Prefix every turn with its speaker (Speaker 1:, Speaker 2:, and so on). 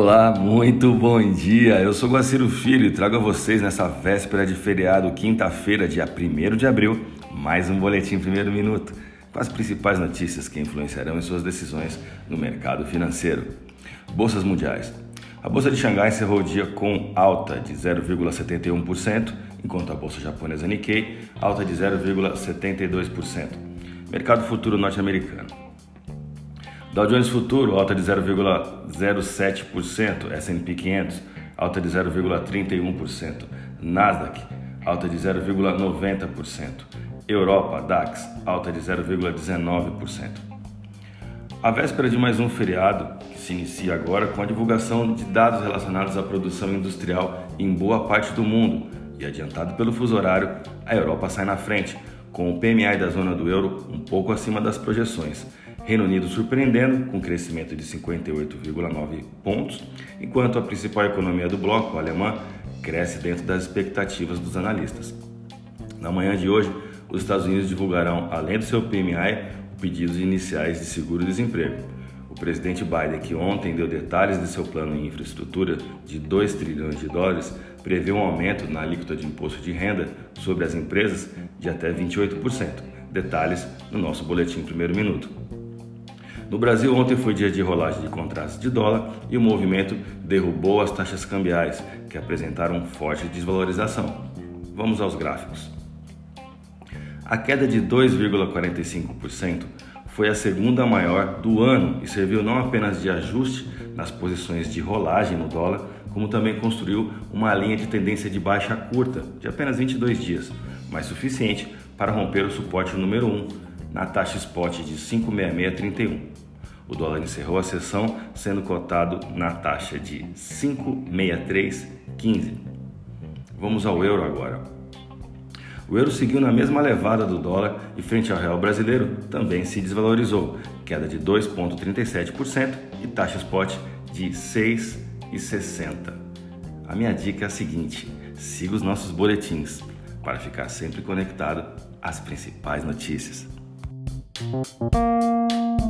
Speaker 1: Olá, muito bom dia. Eu sou Guaciro Filho e trago a vocês nessa véspera de feriado, quinta-feira, dia 1 de abril, mais um boletim primeiro minuto com as principais notícias que influenciarão em suas decisões no mercado financeiro. Bolsas mundiais. A bolsa de Xangai encerrou o dia com alta de 0,71%, enquanto a bolsa japonesa Nikkei alta de 0,72%. Mercado futuro norte-americano. Dow Jones Futuro alta de 0,07%, S&P 500 alta de 0,31%, Nasdaq alta de 0,90%, Europa DAX alta de 0,19%. A véspera de mais um feriado, que se inicia agora com a divulgação de dados relacionados à produção industrial em boa parte do mundo, e adiantado pelo fuso horário, a Europa sai na frente, com o PMI da zona do euro um pouco acima das projeções Reino Unido surpreendendo, com crescimento de 58,9 pontos, enquanto a principal economia do bloco, a alemã, cresce dentro das expectativas dos analistas. Na manhã de hoje, os Estados Unidos divulgarão, além do seu PMI, pedidos iniciais de seguro-desemprego. O presidente Biden, que ontem deu detalhes de seu plano em infraestrutura de 2 trilhões de dólares, prevê um aumento na alíquota de imposto de renda sobre as empresas de até 28%. Detalhes no nosso boletim primeiro minuto. No Brasil, ontem foi dia de rolagem de contratos de dólar e o movimento derrubou as taxas cambiais, que apresentaram forte desvalorização. Vamos aos gráficos. A queda de 2,45% foi a segunda maior do ano e serviu não apenas de ajuste nas posições de rolagem no dólar, como também construiu uma linha de tendência de baixa curta, de apenas 22 dias, mas suficiente para romper o suporte número 1, na taxa spot de 56631. O dólar encerrou a sessão sendo cotado na taxa de 56315. Vamos ao euro agora. O euro seguiu na mesma levada do dólar e frente ao real brasileiro também se desvalorizou, queda de 2.37% e taxa spot de 6,60. A minha dica é a seguinte: siga os nossos boletins para ficar sempre conectado às principais notícias. うん。